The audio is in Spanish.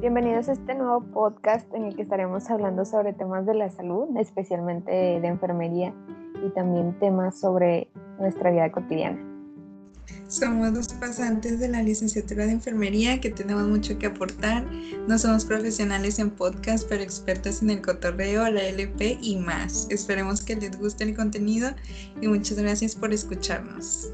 Bienvenidos a este nuevo podcast en el que estaremos hablando sobre temas de la salud, especialmente de, enfermería y también temas sobre nuestra vida cotidiana. Somos dos pasantes de la licenciatura de enfermería que tenemos mucho que aportar. No somos profesionales en podcast, pero expertos en el cotorreo, la LP y más. Esperemos que les guste el contenido y muchas gracias por escucharnos.